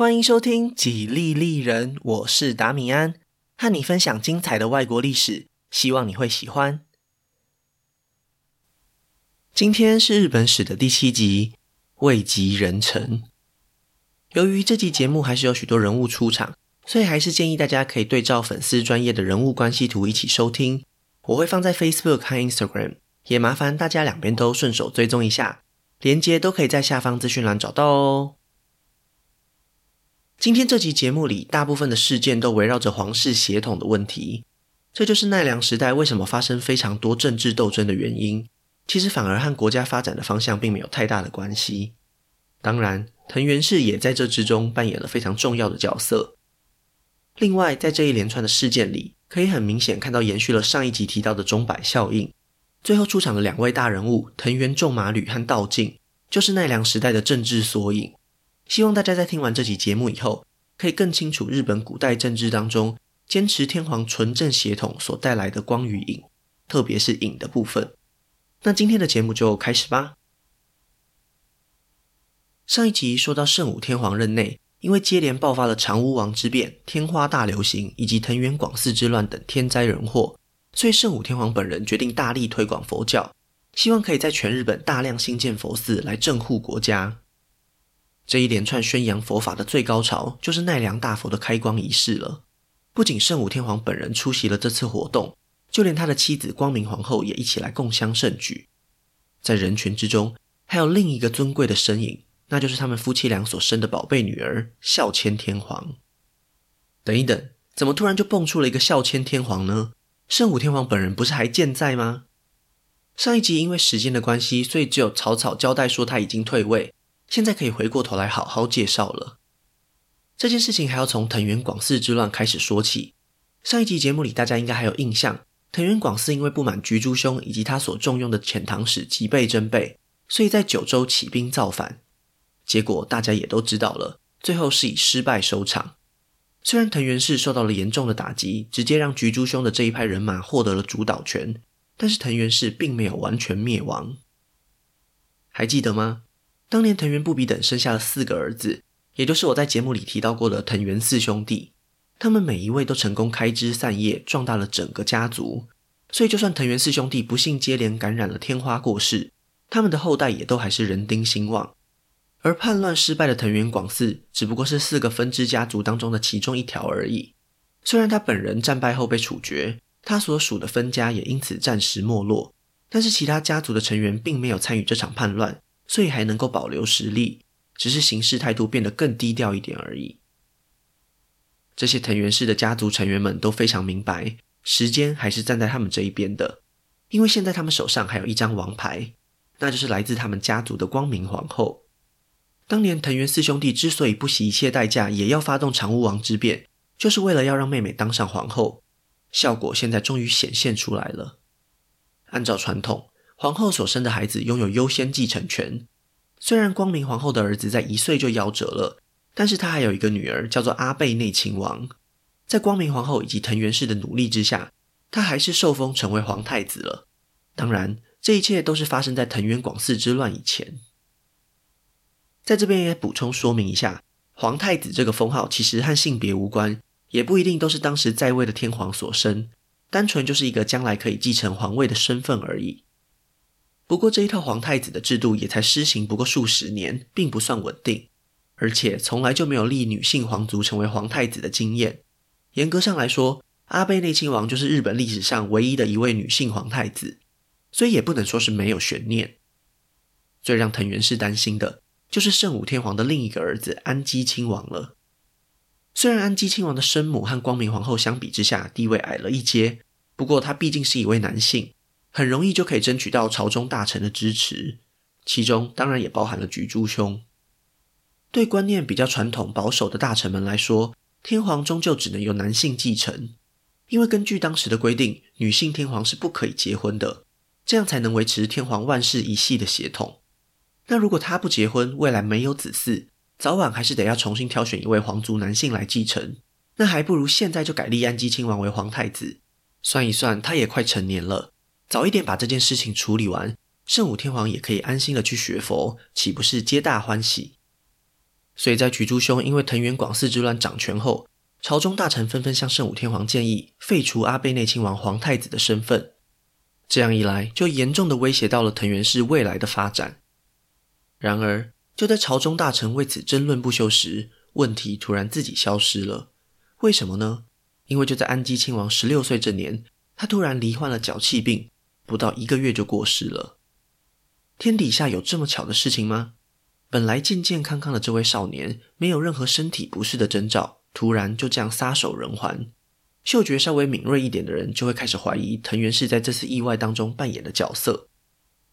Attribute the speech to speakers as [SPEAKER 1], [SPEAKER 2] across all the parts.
[SPEAKER 1] 欢迎收听《几利利人》，我是达米安，和你分享精彩的外国历史，希望你会喜欢。今天是日本史的第七集，位极人臣。由于这集节目还是有许多人物出场，所以还是建议大家可以对照粉丝专业的人物关系图一起收听。我会放在 Facebook 和 Instagram，也麻烦大家两边都顺手追踪一下，连接都可以在下方资讯栏找到哦。今天这集节目里，大部分的事件都围绕着皇室血统的问题，这就是奈良时代为什么发生非常多政治斗争的原因。其实反而和国家发展的方向并没有太大的关系。当然，藤原氏也在这之中扮演了非常重要的角色。另外，在这一连串的事件里，可以很明显看到延续了上一集提到的钟摆效应。最后出场的两位大人物藤原仲麻吕和道静，就是奈良时代的政治缩影。希望大家在听完这集节目以后，可以更清楚日本古代政治当中坚持天皇纯正血统所带来的光与影，特别是影的部分。那今天的节目就开始吧。上一集说到圣武天皇任内，因为接连爆发了长屋王之变、天花大流行以及藤原广嗣之乱等天灾人祸，所以圣武天皇本人决定大力推广佛教，希望可以在全日本大量兴建佛寺来镇护国家。这一连串宣扬佛法的最高潮，就是奈良大佛的开光仪式了。不仅圣武天皇本人出席了这次活动，就连他的妻子光明皇后也一起来共襄盛举。在人群之中，还有另一个尊贵的身影，那就是他们夫妻俩所生的宝贝女儿孝谦天皇。等一等，怎么突然就蹦出了一个孝谦天皇呢？圣武天皇本人不是还健在吗？上一集因为时间的关系，所以只有草草交代说他已经退位。现在可以回过头来好好介绍了。这件事情还要从藤原广嗣之乱开始说起。上一集节目里，大家应该还有印象，藤原广嗣因为不满菊珠兄以及他所重用的遣唐使吉备真备，所以在九州起兵造反。结果大家也都知道了，最后是以失败收场。虽然藤原氏受到了严重的打击，直接让菊珠兄的这一派人马获得了主导权，但是藤原氏并没有完全灭亡。还记得吗？当年藤原不比等生下了四个儿子，也就是我在节目里提到过的藤原四兄弟。他们每一位都成功开枝散叶，壮大了整个家族。所以，就算藤原四兄弟不幸接连感染了天花过世，他们的后代也都还是人丁兴旺。而叛乱失败的藤原广嗣，只不过是四个分支家族当中的其中一条而已。虽然他本人战败后被处决，他所属的分家也因此暂时没落，但是其他家族的成员并没有参与这场叛乱。所以还能够保留实力，只是行事态度变得更低调一点而已。这些藤原氏的家族成员们都非常明白，时间还是站在他们这一边的，因为现在他们手上还有一张王牌，那就是来自他们家族的光明皇后。当年藤原四兄弟之所以不惜一切代价也要发动长屋王之变，就是为了要让妹妹当上皇后。效果现在终于显现出来了。按照传统，皇后所生的孩子拥有优先继承权。虽然光明皇后的儿子在一岁就夭折了，但是她还有一个女儿叫做阿倍内亲王。在光明皇后以及藤原氏的努力之下，她还是受封成为皇太子了。当然，这一切都是发生在藤原广嗣之乱以前。在这边也补充说明一下，皇太子这个封号其实和性别无关，也不一定都是当时在位的天皇所生，单纯就是一个将来可以继承皇位的身份而已。不过这一套皇太子的制度也才施行不过数十年，并不算稳定，而且从来就没有立女性皇族成为皇太子的经验。严格上来说，阿倍内亲王就是日本历史上唯一的一位女性皇太子，所以也不能说是没有悬念。最让藤原氏担心的就是圣武天皇的另一个儿子安基亲王了。虽然安基亲王的生母和光明皇后相比之下地位矮了一阶，不过他毕竟是一位男性。很容易就可以争取到朝中大臣的支持，其中当然也包含了菊珠兄。对观念比较传统保守的大臣们来说，天皇终究只能由男性继承，因为根据当时的规定，女性天皇是不可以结婚的，这样才能维持天皇万世一系的血统。那如果他不结婚，未来没有子嗣，早晚还是得要重新挑选一位皇族男性来继承，那还不如现在就改立安基亲王为皇太子。算一算，他也快成年了。早一点把这件事情处理完，圣武天皇也可以安心的去学佛，岂不是皆大欢喜？所以在菊珠兄因为藤原广嗣之乱掌权后，朝中大臣纷纷向圣武天皇建议废除阿倍内亲王皇太子的身份。这样一来，就严重的威胁到了藤原氏未来的发展。然而，就在朝中大臣为此争论不休时，问题突然自己消失了。为什么呢？因为就在安基亲王十六岁这年，他突然罹患了脚气病，不到一个月就过世了。天底下有这么巧的事情吗？本来健健康康的这位少年，没有任何身体不适的征兆，突然就这样撒手人寰。嗅觉稍微敏锐一点的人就会开始怀疑藤原氏在这次意外当中扮演的角色。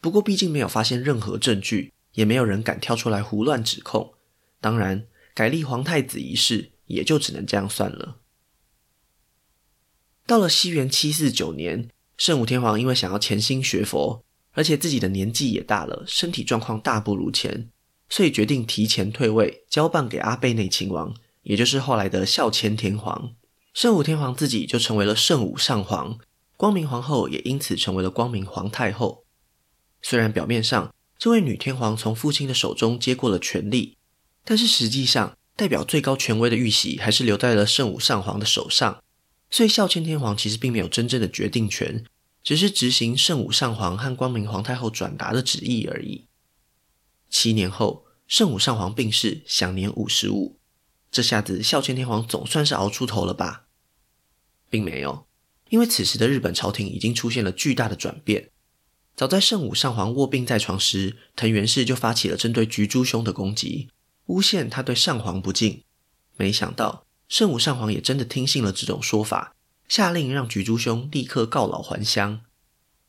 [SPEAKER 1] 不过毕竟没有发现任何证据，也没有人敢跳出来胡乱指控。当然，改立皇太子一事也就只能这样算了。到了西元七四九年，圣武天皇因为想要潜心学佛，而且自己的年纪也大了，身体状况大不如前，所以决定提前退位，交棒给阿倍内亲王，也就是后来的孝谦天皇。圣武天皇自己就成为了圣武上皇，光明皇后也因此成为了光明皇太后。虽然表面上这位女天皇从父亲的手中接过了权力，但是实际上代表最高权威的玉玺还是留在了圣武上皇的手上，所以孝谦天皇其实并没有真正的决定权，只是执行圣武上皇和光明皇太后转达的旨意而已。七年后，圣武上皇病逝，享年五十五。这下子孝谦天皇总算是熬出头了吧？并没有，因为此时的日本朝廷已经出现了巨大的转变。早在圣武上皇卧病在床时，藤原氏就发起了针对菊珠兄的攻击，诬陷他对上皇不敬。没想到圣武上皇也真的听信了这种说法，下令让菊珠兄立刻告老还乡。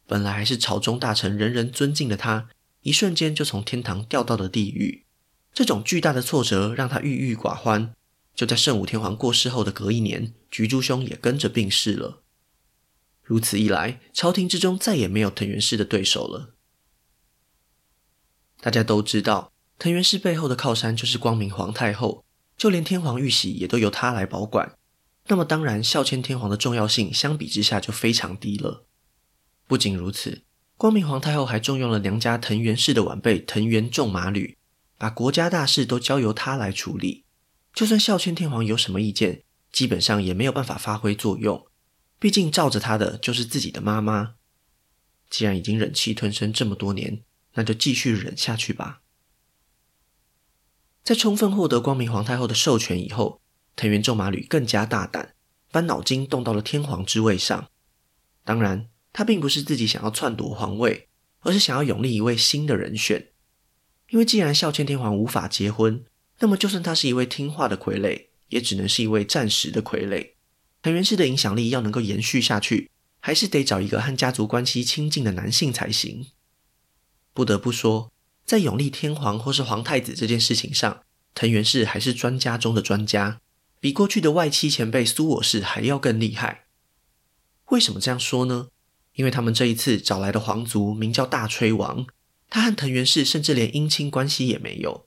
[SPEAKER 1] 本来还是朝中大臣人人尊敬的他，一瞬间就从天堂掉到了地狱。这种巨大的挫折让他郁郁寡欢。就在圣武天皇过世后的隔一年，菊珠兄也跟着病逝了。如此一来，朝廷之中再也没有藤原氏的对手了。大家都知道，藤原氏背后的靠山就是光明皇太后，就连天皇玉玺也都由她来保管。那么，当然孝谦天皇的重要性相比之下就非常低了。不仅如此，光明皇太后还重用了娘家藤原氏的晚辈藤原仲麻吕，把国家大事都交由他来处理。就算孝谦天皇有什么意见，基本上也没有办法发挥作用。毕竟罩着他的就是自己的妈妈。既然已经忍气吞声这么多年，那就继续忍下去吧。在充分获得光明皇太后的授权以后，藤原仲麻吕更加大胆，把脑筋动到了天皇之位上。当然，他并不是自己想要篡夺皇位，而是想要拥立一位新的人选。因为既然孝谦天皇无法结婚，那么，就算他是一位听话的傀儡，也只能是一位暂时的傀儡。藤原氏的影响力要能够延续下去，还是得找一个和家族关系亲近的男性才行。不得不说，在永立天皇或是皇太子这件事情上，藤原氏还是专家中的专家，比过去的外戚前辈苏我氏还要更厉害。为什么这样说呢？因为他们这一次找来的皇族名叫大吹王，他和藤原氏甚至连姻亲关系也没有。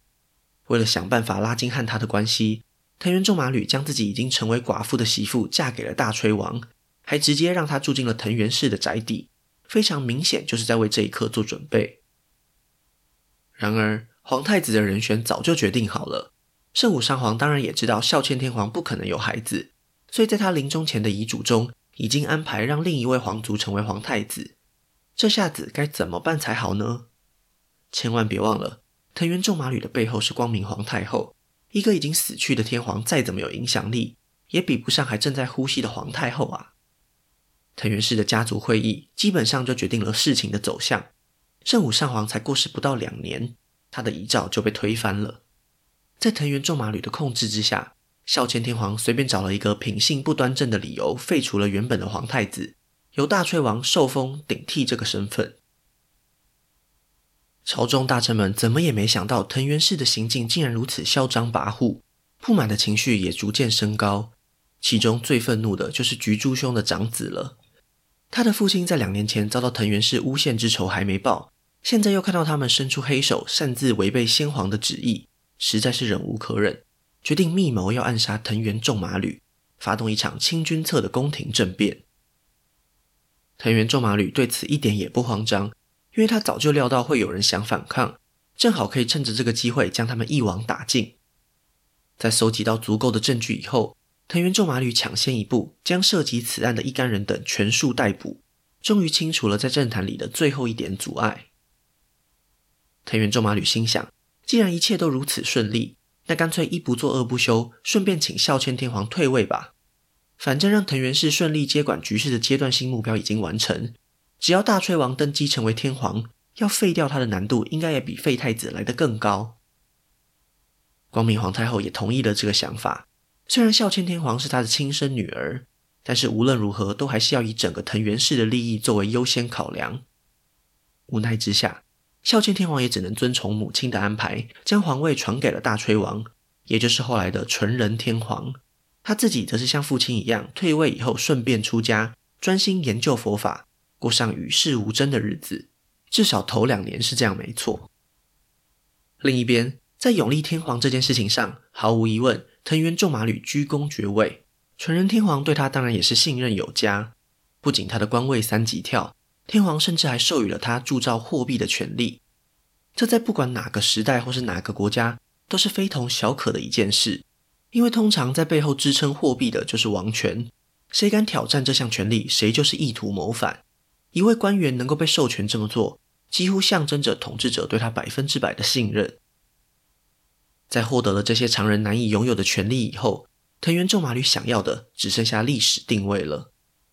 [SPEAKER 1] 为了想办法拉近和他的关系，藤原仲麻吕将自己已经成为寡妇的媳妇嫁给了大吹王，还直接让他住进了藤原氏的宅邸，非常明显就是在为这一刻做准备。然而，皇太子的人选早就决定好了，圣武上皇当然也知道孝谦天皇不可能有孩子，所以在他临终前的遗嘱中，已经安排让另一位皇族成为皇太子。这下子该怎么办才好呢？千万别忘了。藤原仲麻吕的背后是光明皇太后，一个已经死去的天皇，再怎么有影响力，也比不上还正在呼吸的皇太后啊。藤原氏的家族会议基本上就决定了事情的走向。圣武上皇才过世不到两年，他的遗诏就被推翻了。在藤原仲麻吕的控制之下，孝谦天皇随便找了一个品性不端正的理由，废除了原本的皇太子，由大吹王受封顶替这个身份。朝中大臣们怎么也没想到，藤原氏的行径竟然如此嚣张跋扈，不满的情绪也逐渐升高。其中最愤怒的就是菊珠兄的长子了。他的父亲在两年前遭到藤原氏诬陷之仇还没报，现在又看到他们伸出黑手，擅自违背先皇的旨意，实在是忍无可忍，决定密谋要暗杀藤原仲麻吕，发动一场清君侧的宫廷政变。藤原仲麻吕对此一点也不慌张。因为他早就料到会有人想反抗，正好可以趁着这个机会将他们一网打尽。在搜集到足够的证据以后，藤原仲麻吕抢先一步，将涉及此案的一干人等全数逮捕，终于清除了在政坛里的最后一点阻碍。藤原仲麻吕心想，既然一切都如此顺利，那干脆一不做二不休，顺便请孝谦天皇退位吧。反正让藤原氏顺利接管局势的阶段性目标已经完成，只要大炊王登基成为天皇，要废掉他的难度应该也比废太子来得更高。光明皇太后也同意了这个想法。虽然孝谦天皇是她的亲生女儿，但是无论如何都还是要以整个藤原氏的利益作为优先考量。无奈之下，孝谦天皇也只能遵从母亲的安排，将皇位传给了大炊王，也就是后来的纯仁天皇。他自己则是像父亲一样，退位以后顺便出家，专心研究佛法，过上与世无争的日子。至少头两年是这样，没错。另一边，在永历天皇这件事情上，毫无疑问，藤原仲麻吕居功厥位，纯仁天皇对他当然也是信任有加。不仅他的官位三级跳，天皇甚至还授予了他铸造货币的权利。这在不管哪个时代或是哪个国家，都是非同小可的一件事。因为通常在背后支撑货币的就是王权，谁敢挑战这项权利，谁就是意图谋反。一位官员能够被授权这么做，几乎象征着统治者对他百分之百的信任。在获得了这些常人难以拥有的权利以后，藤原仲麻吕想要的只剩下历史定位了。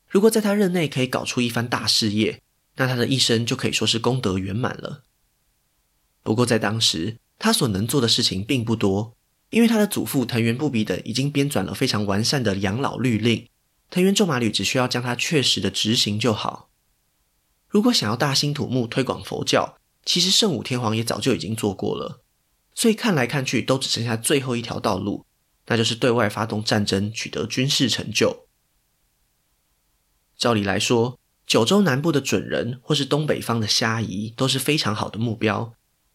[SPEAKER 1] 如果在他任内可以搞出一番大事业，那他的一生就可以说是功德圆满了。不过在当时，他所能做的事情并不多，因为他的祖父藤原不比等已经编纂了非常完善的养老律令，藤原仲麻吕只需要将它确实的执行就好。如果想要大兴土木推广佛教，其实圣武天皇也早就已经做过了。所以看来看去，都只剩下最后一条道路，那就是对外发动战争，取得军事成就。照理来说，九州南部的准人或是东北方的虾夷都是非常好的目标。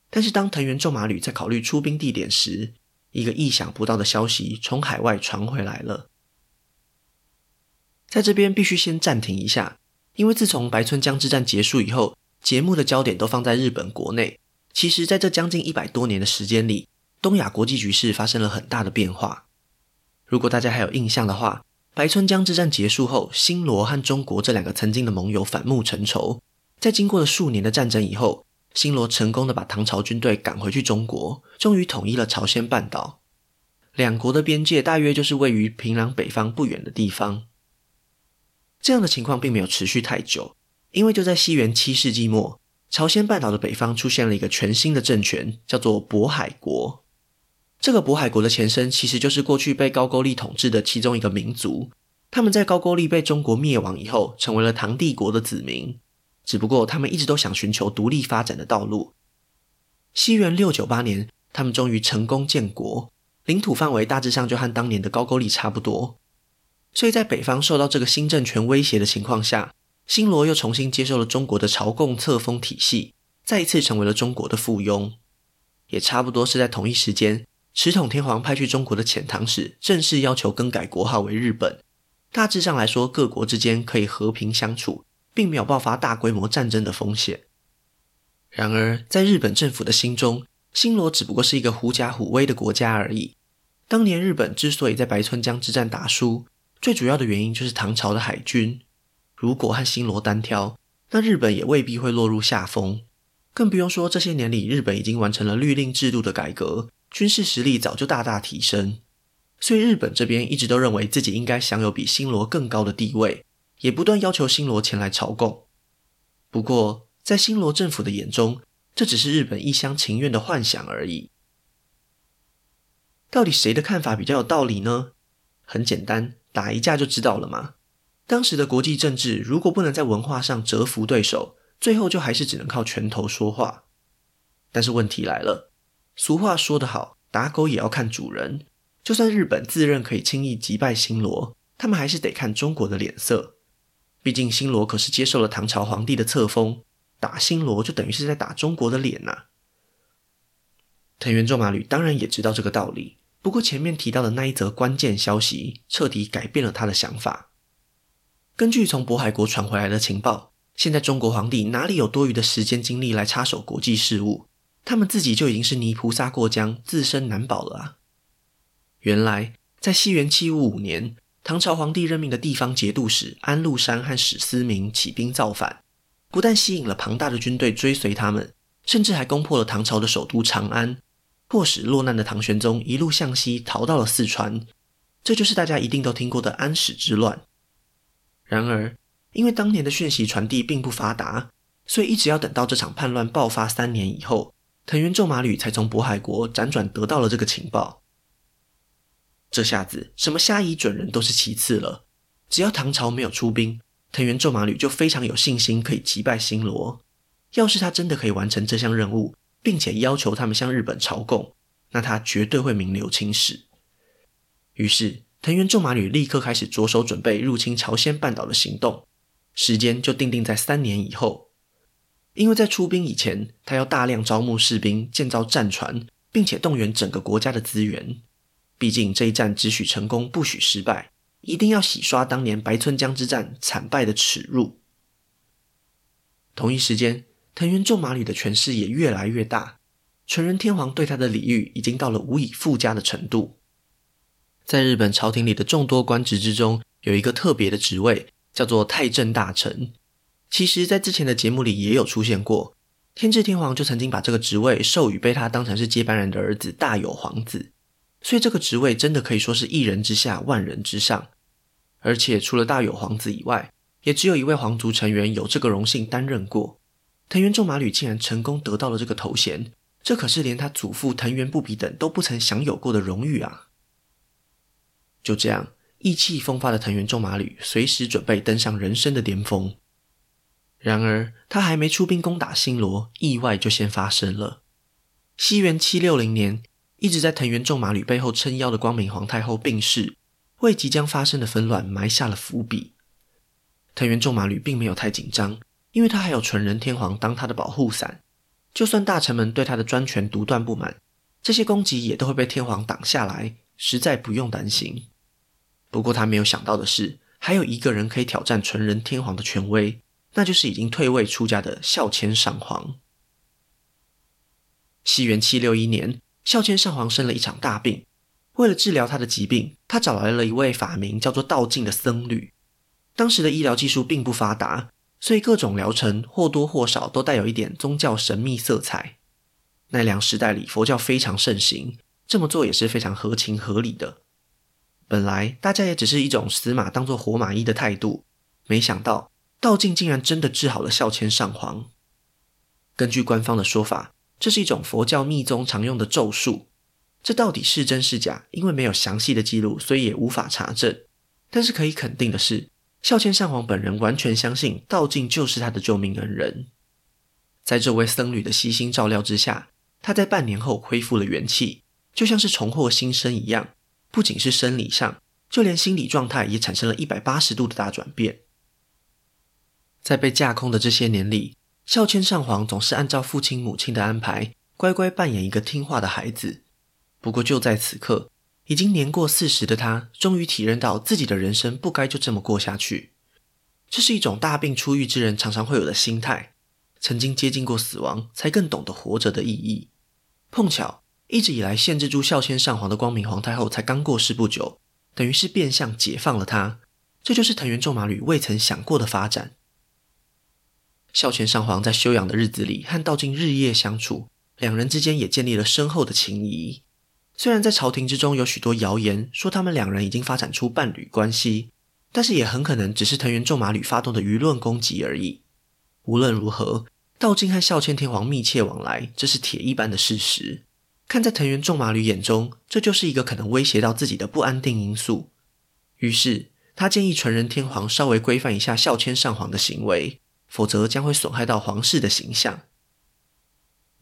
[SPEAKER 1] 但是当藤原仲麻吕在考虑出兵地点时，一个意想不到的消息从海外传回来了。在这边必须先暂停一下，因为自从白村江之战结束以后，节目的焦点都放在日本国内。其实，在这将近一百多年的时间里，东亚国际局势发生了很大的变化。如果大家还有印象的话，白村江之战结束后，新罗和中国这两个曾经的盟友反目成仇。在经过了数年的战争以后，新罗成功的把唐朝军队赶回去中国，终于统一了朝鲜半岛。两国的边界大约就是位于平壤北方不远的地方。这样的情况并没有持续太久，因为就在西元七世纪末。朝鲜半岛的北方出现了一个全新的政权，叫做渤海国。这个渤海国的前身其实就是过去被高句丽统治的其中一个民族。他们在高句丽被中国灭亡以后，成为了唐帝国的子民。只不过他们一直都想寻求独立发展的道路。西元六九八年，他们终于成功建国，领土范围大致上就和当年的高句丽差不多。所以在北方受到这个新政权威胁的情况下，新罗又重新接受了中国的朝贡册封体系，再一次成为了中国的附庸。也差不多是在同一时间，持统天皇派去中国的遣唐使正式要求更改国号为日本。大致上来说，各国之间可以和平相处，并没有爆发大规模战争的风险。然而，在日本政府的心中，新罗只不过是一个狐假虎威的国家而已。当年日本之所以在白村江之战打输，最主要的原因就是唐朝的海军。如果和新罗单挑，那日本也未必会落入下风。更不用说这些年里，日本已经完成了律令制度的改革，军事实力早就大大提升。所以日本这边一直都认为自己应该享有比新罗更高的地位，也不断要求新罗前来朝贡。不过，在新罗政府的眼中，这只是日本一厢情愿的幻想而已。到底谁的看法比较有道理呢？很简单，打一架就知道了嘛。当时的国际政治，如果不能在文化上折服对手，最后就还是只能靠拳头说话。但是问题来了，俗话说得好，打狗也要看主人。就算日本自认可以轻易击败新罗，他们还是得看中国的脸色。毕竟新罗可是接受了唐朝皇帝的册封，打新罗就等于是在打中国的脸呐、藤原仲麻吕当然也知道这个道理，不过前面提到的那一则关键消息，彻底改变了他的想法。根据从渤海国传回来的情报，现在中国皇帝哪里有多余的时间精力来插手国际事务？他们自己就已经是泥菩萨过江，自身难保了啊！原来在西元七五五年，唐朝皇帝任命的地方节度使安禄山和史思明起兵造反，不但吸引了庞大的军队追随他们，甚至还攻破了唐朝的首都长安，迫使落难的唐玄宗一路向西逃到了四川。这就是大家一定都听过的安史之乱。然而，因为当年的讯息传递并不发达，所以一直要等到这场叛乱爆发三年以后，藤原仲麻吕才从渤海国辗转得到了这个情报。这下子，什么虾夷准人都是其次了。只要唐朝没有出兵，藤原仲麻吕就非常有信心可以击败新罗。要是他真的可以完成这项任务，并且要求他们向日本朝贡，那他绝对会名留青史。于是，藤原仲麻吕立刻开始着手准备入侵朝鲜半岛的行动，时间就定定在三年以后。因为在出兵以前，他要大量招募士兵、建造战船，并且动员整个国家的资源。毕竟这一战只许成功，不许失败，一定要洗刷当年白村江之战惨败的耻辱。同一时间，藤原仲麻吕的权势也越来越大，纯仁天皇对他的礼遇已经到了无以复加的程度。在日本朝廷里的众多官职之中，有一个特别的职位，叫做太政大臣。其实，在之前的节目里也有出现过，天智天皇就曾经把这个职位授予被他当成是接班人的儿子大友皇子。所以这个职位真的可以说是一人之下，万人之上。而且除了大友皇子以外，也只有一位皇族成员有这个荣幸担任过。藤原仲麻吕竟然成功得到了这个头衔，这可是连他祖父藤原不比等都不曾享有过的荣誉啊！就这样，意气风发的藤原仲麻吕随时准备登上人生的巅峰。然而，他还没出兵攻打新罗，意外就先发生了。西元七六零年。一直在藤原仲麻吕背后撑腰的光明皇太后病逝，为即将发生的纷乱埋下了伏笔。藤原仲麻吕并没有太紧张，因为他还有纯仁天皇当他的保护伞，就算大臣们对他的专权独断不满，这些攻击也都会被天皇挡下来，实在不用担心。不过他没有想到的是，还有一个人可以挑战纯仁天皇的权威，那就是已经退位出家的孝谦上皇。西元七六一年。孝谦上皇生了一场大病，为了治疗他的疾病，他找来了一位法名叫做道静的僧侣。当时的医疗技术并不发达，所以各种疗程或多或少都带有一点宗教神秘色彩。奈良时代里佛教非常盛行，这么做也是非常合情合理的。本来大家也只是一种死马当做活马医的态度，没想到道静竟然真的治好了孝谦上皇。根据官方的说法，这是一种佛教密宗常用的咒术，这到底是真是假？因为没有详细的记录，所以也无法查证。但是可以肯定的是，孝谦上皇本人完全相信道静就是他的救命恩人。在这位僧侣的悉心照料之下，他在半年后恢复了元气，就像是重获新生一样。不仅是生理上，就连心理状态也产生了一百八十度的大转变。在被架空的这些年里，孝谦上皇总是按照父亲母亲的安排，乖乖扮演一个听话的孩子。不过就在此刻，已经年过四十的他，终于体认到自己的人生不该就这么过下去。这是一种大病初愈之人常常会有的心态。曾经接近过死亡，才更懂得活着的意义。碰巧，一直以来限制住孝谦上皇的光明皇太后才刚过世不久，等于是变相解放了他。这就是藤原仲麻吕未曾想过的发展。孝谦上皇在休养的日子里和道静日夜相处，两人之间也建立了深厚的情谊。虽然在朝廷之中有许多谣言说他们两人已经发展出伴侣关系，但是也很可能只是藤原仲麻吕发动的舆论攻击而已。无论如何，道静和孝谦天皇密切往来，这是铁一般的事实。看在藤原仲麻吕眼中，这就是一个可能威胁到自己的不安定因素。于是他建议纯仁天皇稍微规范一下孝谦上皇的行为。否则将会损害到皇室的形象。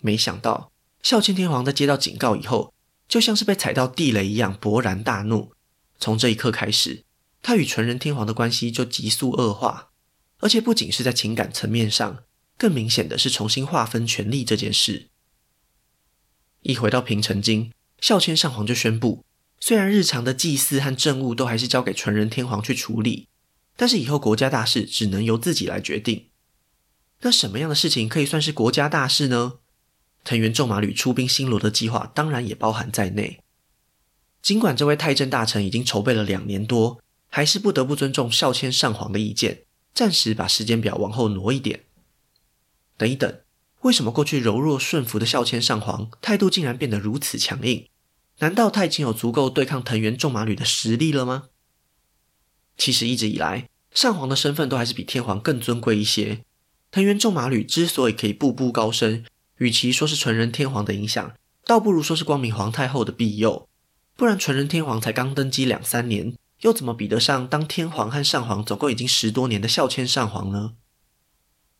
[SPEAKER 1] 没想到孝谦天皇在接到警告以后，就像是被踩到地雷一样，勃然大怒。从这一刻开始，他与纯仁天皇的关系就急速恶化，而且不仅是在情感层面上，更明显的是重新划分权力这件事。一回到平城京，孝谦上皇就宣布，虽然日常的祭祀和政务都还是交给纯仁天皇去处理，但是以后国家大事只能由自己来决定。那什么样的事情可以算是国家大事呢？藤原仲麻吕出兵新罗的计划当然也包含在内。尽管这位太政大臣已经筹备了两年多，还是不得不尊重孝谦上皇的意见，暂时把时间表往后挪一点。等一等，为什么过去柔弱顺服的孝谦上皇态度竟然变得如此强硬？难道他已经有足够对抗藤原仲麻吕的实力了吗？其实一直以来，上皇的身份都还是比天皇更尊贵一些。藤原仲麻吕之所以可以步步高升，与其说是纯仁天皇的影响，倒不如说是光明皇太后的庇佑。不然，纯仁天皇才刚登基两三年，又怎么比得上当天皇和上皇总共已经十多年的孝谦上皇呢？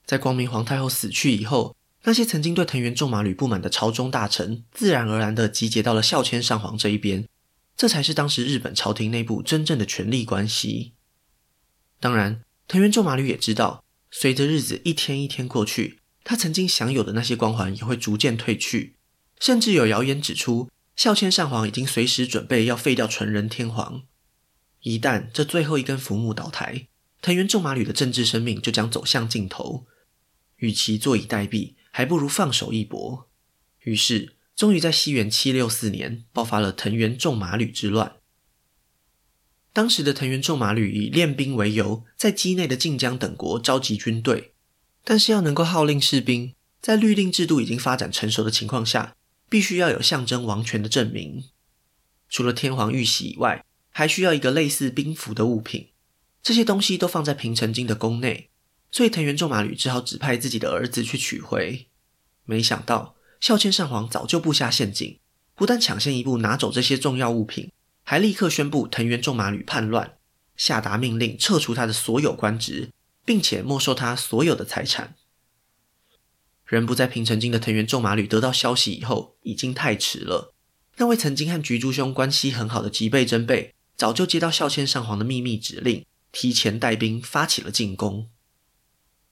[SPEAKER 1] 在光明皇太后死去以后，那些曾经对藤原仲麻吕不满的朝中大臣，自然而然地集结到了孝谦上皇这一边，这才是当时日本朝廷内部真正的权力关系。当然，藤原仲麻吕也知道，随着日子一天一天过去，他曾经享有的那些光环也会逐渐褪去，甚至有谣言指出。孝谦上皇已经随时准备要废掉纯仁天皇，一旦这最后一根浮木倒台，藤原仲麻吕的政治生命就将走向尽头。与其坐以待毙，还不如放手一搏。于是，终于在西元七六四年爆发了藤原仲麻吕之乱。当时的藤原仲麻吕以练兵为由，在畿内的晋江等国召集军队，但是要能够号令士兵，在律令制度已经发展成熟的情况下。必须要有象征王权的证明，除了天皇玉玺以外，还需要一个类似兵符的物品。这些东西都放在平城京的宫内，所以藤原仲麻吕只好指派自己的儿子去取回。没想到孝谦上皇早就布下陷阱，不但抢先一步拿走这些重要物品，还立刻宣布藤原仲麻吕叛乱，下达命令撤除他的所有官职，并且没收他所有的财产。人不在平城京的藤原仲麻吕得到消息以后，已经太迟了。那位曾经和菊珠兄关系很好的吉备真备，早就接到孝谦上皇的秘密指令，提前带兵发起了进攻。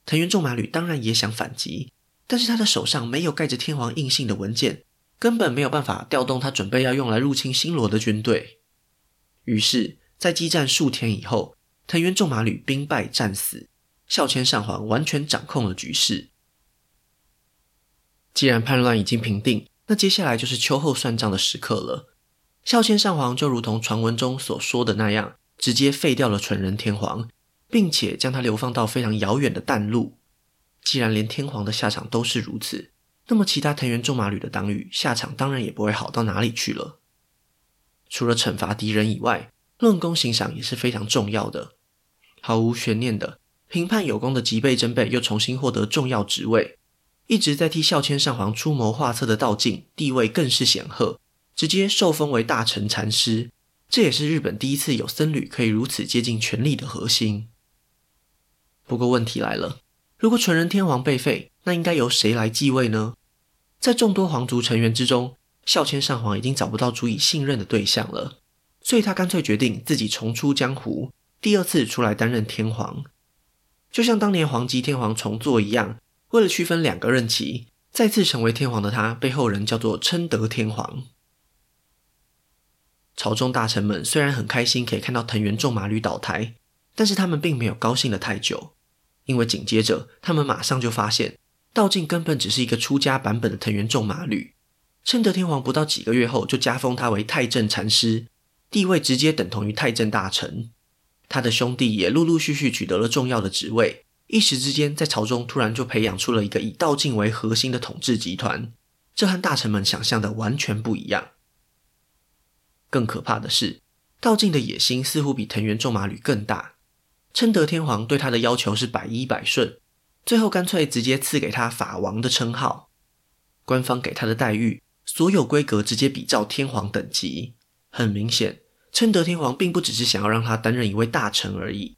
[SPEAKER 1] 藤原仲麻吕当然也想反击，但是他的手上没有盖着天皇印信的文件，根本没有办法调动他准备要用来入侵新罗的军队。于是，在激战数天以后，藤原仲麻吕兵败战死，孝谦上皇完全掌控了局势。既然叛乱已经平定，那接下来就是秋后算账的时刻了。孝谦上皇就如同传闻中所说的那样，直接废掉了纯仁天皇，并且将他流放到非常遥远的淡路。既然连天皇的下场都是如此，那么其他藤原仲麻吕的党羽下场当然也不会好到哪里去了。除了惩罚敌人以外，论功行赏也是非常重要的。毫无悬念的，评判有功的吉备真备又重新获得重要职位。一直在替孝谦上皇出谋划策的道静地位更是显赫，直接受封为大臣禅师。这也是日本第一次有僧侣可以如此接近权力的核心。不过问题来了，如果纯仁天皇被废，那应该由谁来继位呢？在众多皇族成员之中，孝谦上皇已经找不到足以信任的对象了，所以他干脆决定自己重出江湖，第二次出来担任天皇，就像当年皇极天皇重做一样。为了区分两个任期，再次成为天皇的他，被后人叫做称德天皇。朝中大臣们虽然很开心可以看到藤原仲麻吕倒台，但是他们并没有高兴得太久，因为紧接着他们马上就发现，道静根本只是一个出家版本的藤原仲麻吕。称德天皇不到几个月后就加封他为太政禅师，地位直接等同于太政大臣。他的兄弟也陆陆续续取得了重要的职位。一时之间，在朝中突然就培养出了一个以道敬为核心的统治集团，这和大臣们想象的完全不一样。更可怕的是，道敬的野心似乎比藤原仲麻吕更大。称德天皇对他的要求是百依百顺，最后干脆直接赐给他法王的称号。官方给他的待遇，所有规格直接比照天皇等级。很明显，称德天皇并不只是想要让他担任一位大臣而已。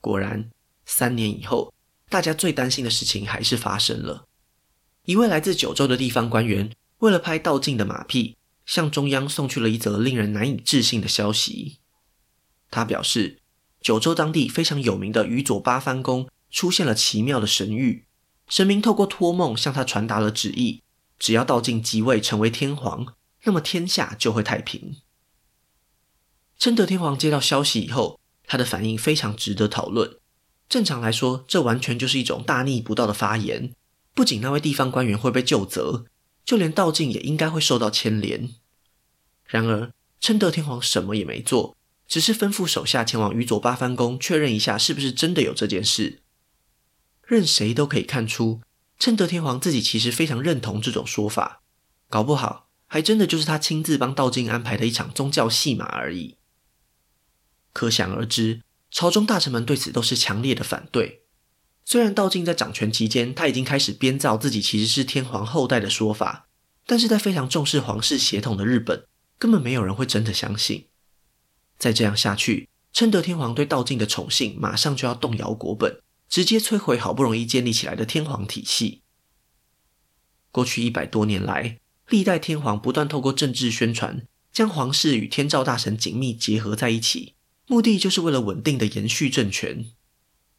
[SPEAKER 1] 果然。三年以后，大家最担心的事情还是发生了。一位来自九州的地方官员，为了拍道静的马屁，向中央送去了一则令人难以置信的消息。他表示，九州当地非常有名的宇佐八幡宫出现了奇妙的神谕，神明透过托梦向他传达了旨意：只要道静即位成为天皇，那么天下就会太平。称德天皇接到消息以后，他的反应非常值得讨论。正常来说，这完全就是一种大逆不道的发言。不仅那位地方官员会被究责，就连道静也应该会受到牵连。然而，称德天皇什么也没做，只是吩咐手下前往宇佐八幡宫确认一下是不是真的有这件事。任谁都可以看出，称德天皇自己其实非常认同这种说法，搞不好还真的就是他亲自帮道静安排的一场宗教戏码而已。可想而知，朝中大臣们对此都是强烈的反对。虽然道静在掌权期间，他已经开始编造自己其实是天皇后代的说法，但是在非常重视皇室血统的日本，根本没有人会真的相信。再这样下去，称德天皇对道静的宠幸马上就要动摇国本，直接摧毁好不容易建立起来的天皇体系。过去一百多年来，历代天皇不断透过政治宣传，将皇室与天照大神紧密结合在一起，目的就是为了稳定的延续政权。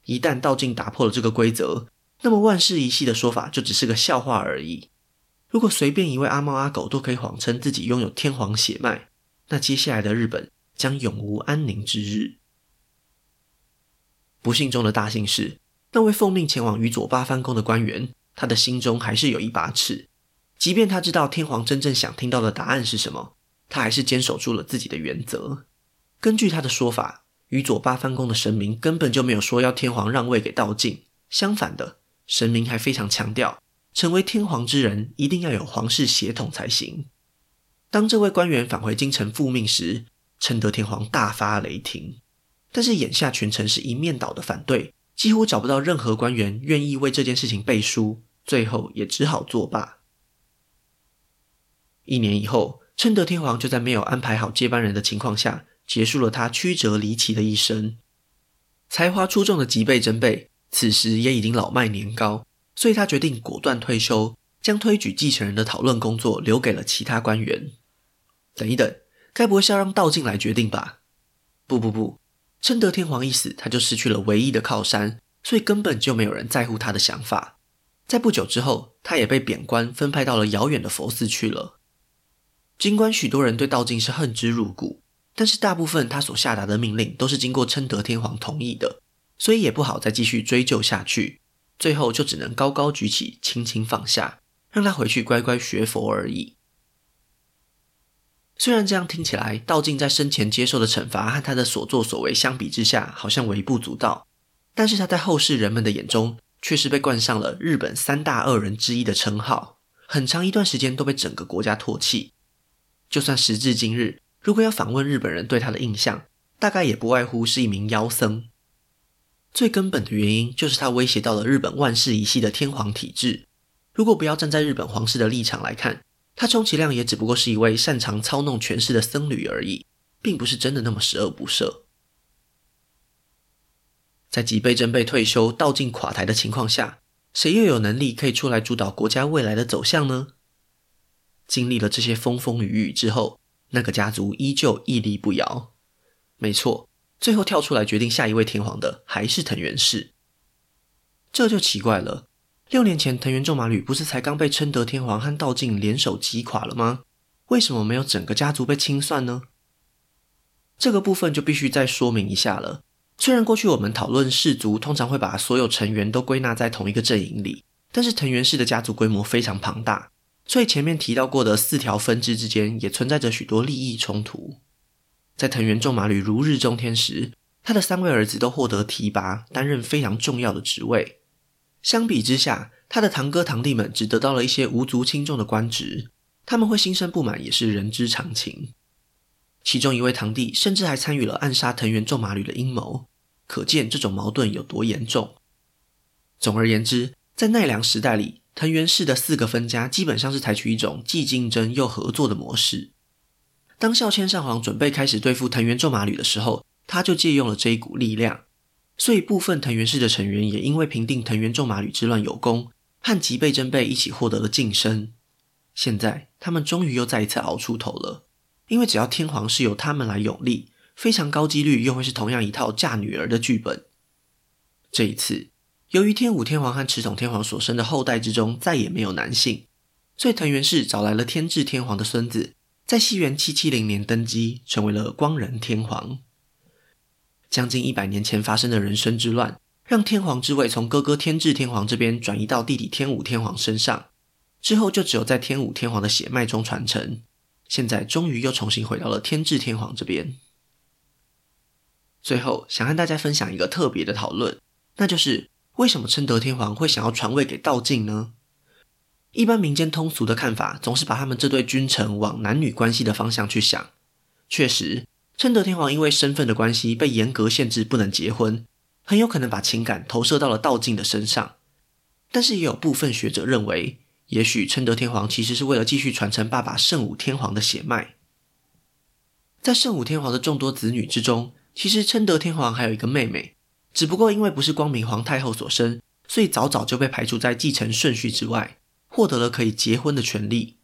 [SPEAKER 1] 一旦道静打破了这个规则，那么万世一系的说法就只是个笑话而已。如果随便一位阿猫阿狗都可以谎称自己拥有天皇血脉，那接下来的日本将永无安宁之日。不幸中的大幸是，那位奉命前往宇佐八幡宫的官员，他的心中还是有一把尺。即便他知道天皇真正想听到的答案是什么，他还是坚守住了自己的原则。根据他的说法，宇佐八幡宫的神明根本就没有说要天皇让位给道静，相反的，神明还非常强调。成为天皇之人，一定要有皇室血统才行。当这位官员返回京城复命时，承德天皇大发雷霆。但是眼下群臣是一面倒的反对，几乎找不到任何官员愿意为这件事情背书，最后也只好作罢。一年以后，称德天皇就在没有安排好接班人的情况下，结束了他曲折离奇的一生。才华出众的吉备真备，此时也已经老迈年高。所以他决定果断退休，将推举继承人的讨论工作留给了其他官员。等一等，该不会是要让道静来决定吧？不不不，称德天皇一死，他就失去了唯一的靠山，所以根本就没有人在乎他的想法。在不久之后，他也被贬官，分派到了遥远的佛寺去了。尽管许多人对道静是恨之入骨，但是大部分他所下达的命令都是经过称德天皇同意的，所以也不好再继续追究下去。最后就只能高高举起，轻轻放下，让他回去乖乖学佛而已。虽然这样听起来，道静在生前接受的惩罚和他的所作所为相比之下，好像微不足道，但是他在后世人们的眼中，却是被冠上了日本三大恶人之一的称号，很长一段时间都被整个国家唾弃。就算时至今日，如果要访问日本人对他的印象，大概也不外乎是一名妖僧。最根本的原因就是他威胁到了日本万世一系的天皇体制。如果不要站在日本皇室的立场来看，他充其量也只不过是一位擅长操弄权势的僧侣而已，并不是真的那么十恶不赦。在吉备真被退休、道尽垮台的情况下，谁又有能力可以出来主导国家未来的走向呢？经历了这些风风雨雨之后，那个家族依旧屹立不摇。没错。最后跳出来决定下一位天皇的还是藤原氏，这就奇怪了。六年前藤原仲麻吕不是才刚被称德天皇和道静联手击垮了吗？为什么没有整个家族被清算呢？这个部分就必须再说明一下了。虽然过去我们讨论氏族通常会把所有成员都归纳在同一个阵营里，但是藤原氏的家族规模非常庞大，所以前面提到过的四条分支之间也存在着许多利益冲突。在藤原仲麻吕如日中天时，他的三位儿子都获得提拔，担任非常重要的职位。相比之下，他的堂哥堂弟们只得到了一些无足轻重的官职，他们会心生不满也是人之常情。其中一位堂弟甚至还参与了暗杀藤原仲麻吕的阴谋，可见这种矛盾有多严重。总而言之，在奈良时代里，藤原氏的四个分家基本上是采取一种既竞争又合作的模式。当孝谦上皇准备开始对付藤原仲麻吕的时候，他就借用了这一股力量，所以部分藤原氏的成员也因为平定藤原仲麻吕之乱有功，和吉备真备一起获得了晋升。现在他们终于又再一次熬出头了，因为只要天皇是由他们来永立，非常高几率又会是同样一套嫁女儿的剧本。这一次，由于天武天皇和持统天皇所生的后代之中再也没有男性，所以藤原氏找来了天智天皇的孙子。在西元七七零年登基，成为了光仁天皇。将近一百年前发生的人生之乱，让天皇之位从哥哥天智天皇这边转移到弟弟天武天皇身上。之后就只有在天武天皇的血脉中传承。现在终于又重新回到了天智天皇这边。最后，想和大家分享一个特别的讨论，那就是为什么称德天皇会想要传位给道静呢？一般民间通俗的看法，总是把他们这对君臣往男女关系的方向去想。确实，称德天皇因为身份的关系，被严格限制不能结婚，很有可能把情感投射到了道静的身上。但是，也有部分学者认为，也许称德天皇其实是为了继续传承爸爸圣武天皇的血脉。在圣武天皇的众多子女之中，其实称德天皇还有一个妹妹，只不过因为不是光明皇太后所生，所以早早就被排除在继承顺序之外，获得了可以结婚的权利。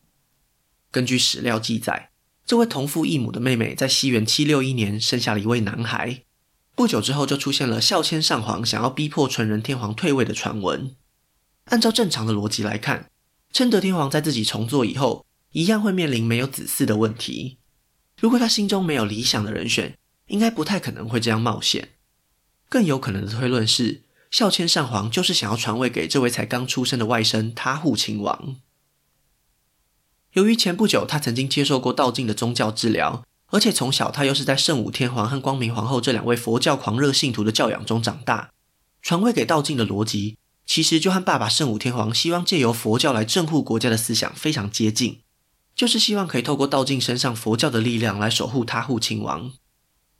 [SPEAKER 1] 根据史料记载，这位同父异母的妹妹在西元七六一年生下了一位男孩，不久之后就出现了孝谦上皇想要逼迫纯仁天皇退位的传闻。按照正常的逻辑来看，称德天皇在自己重做以后，一样会面临没有子嗣的问题。如果他心中没有理想的人选，应该不太可能会这样冒险。更有可能的推论是，孝谦上皇就是想要传位给这位才刚出生的外甥他护亲王。由于前不久他曾经接受过道静的宗教治疗，而且从小他又是在圣武天皇和光明皇后这两位佛教狂热信徒的教养中长大，传位给道静的逻辑。其实就和爸爸圣武天皇希望借由佛教来镇护国家的思想非常接近，就是希望可以透过道静身上佛教的力量来守护他护亲王。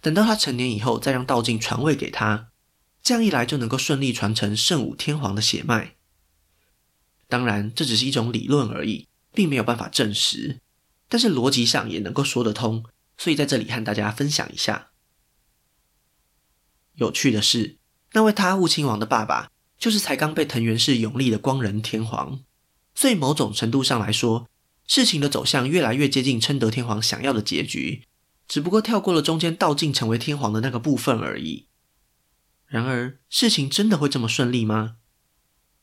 [SPEAKER 1] 等到他成年以后，再让道静传位给他，这样一来就能够顺利传承圣武天皇的血脉。当然，这只是一种理论而已，并没有办法证实，但是逻辑上也能够说得通，所以在这里和大家分享一下。有趣的是，那位他护亲王的爸爸。就是才刚被藤原氏拥立的光仁天皇，所以某种程度上来说，事情的走向越来越接近称德天皇想要的结局，只不过跳过了中间道静成为天皇的那个部分而已。然而，事情真的会这么顺利吗？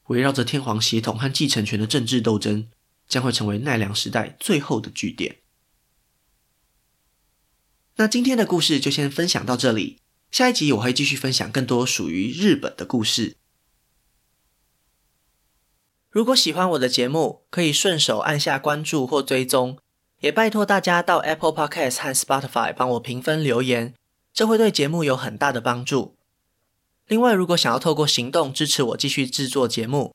[SPEAKER 1] 围绕着天皇血统和继承权的政治斗争，将会成为奈良时代最后的据点。那今天的故事就先分享到这里，下一集我会继续分享更多属于日本的故事。如果喜欢我的节目，可以顺手按下关注或追踪，也拜托大家到 Apple Podcast 和 Spotify 帮我评分留言，这会对节目有很大的帮助。另外，如果想要透过行动支持我继续制作节目，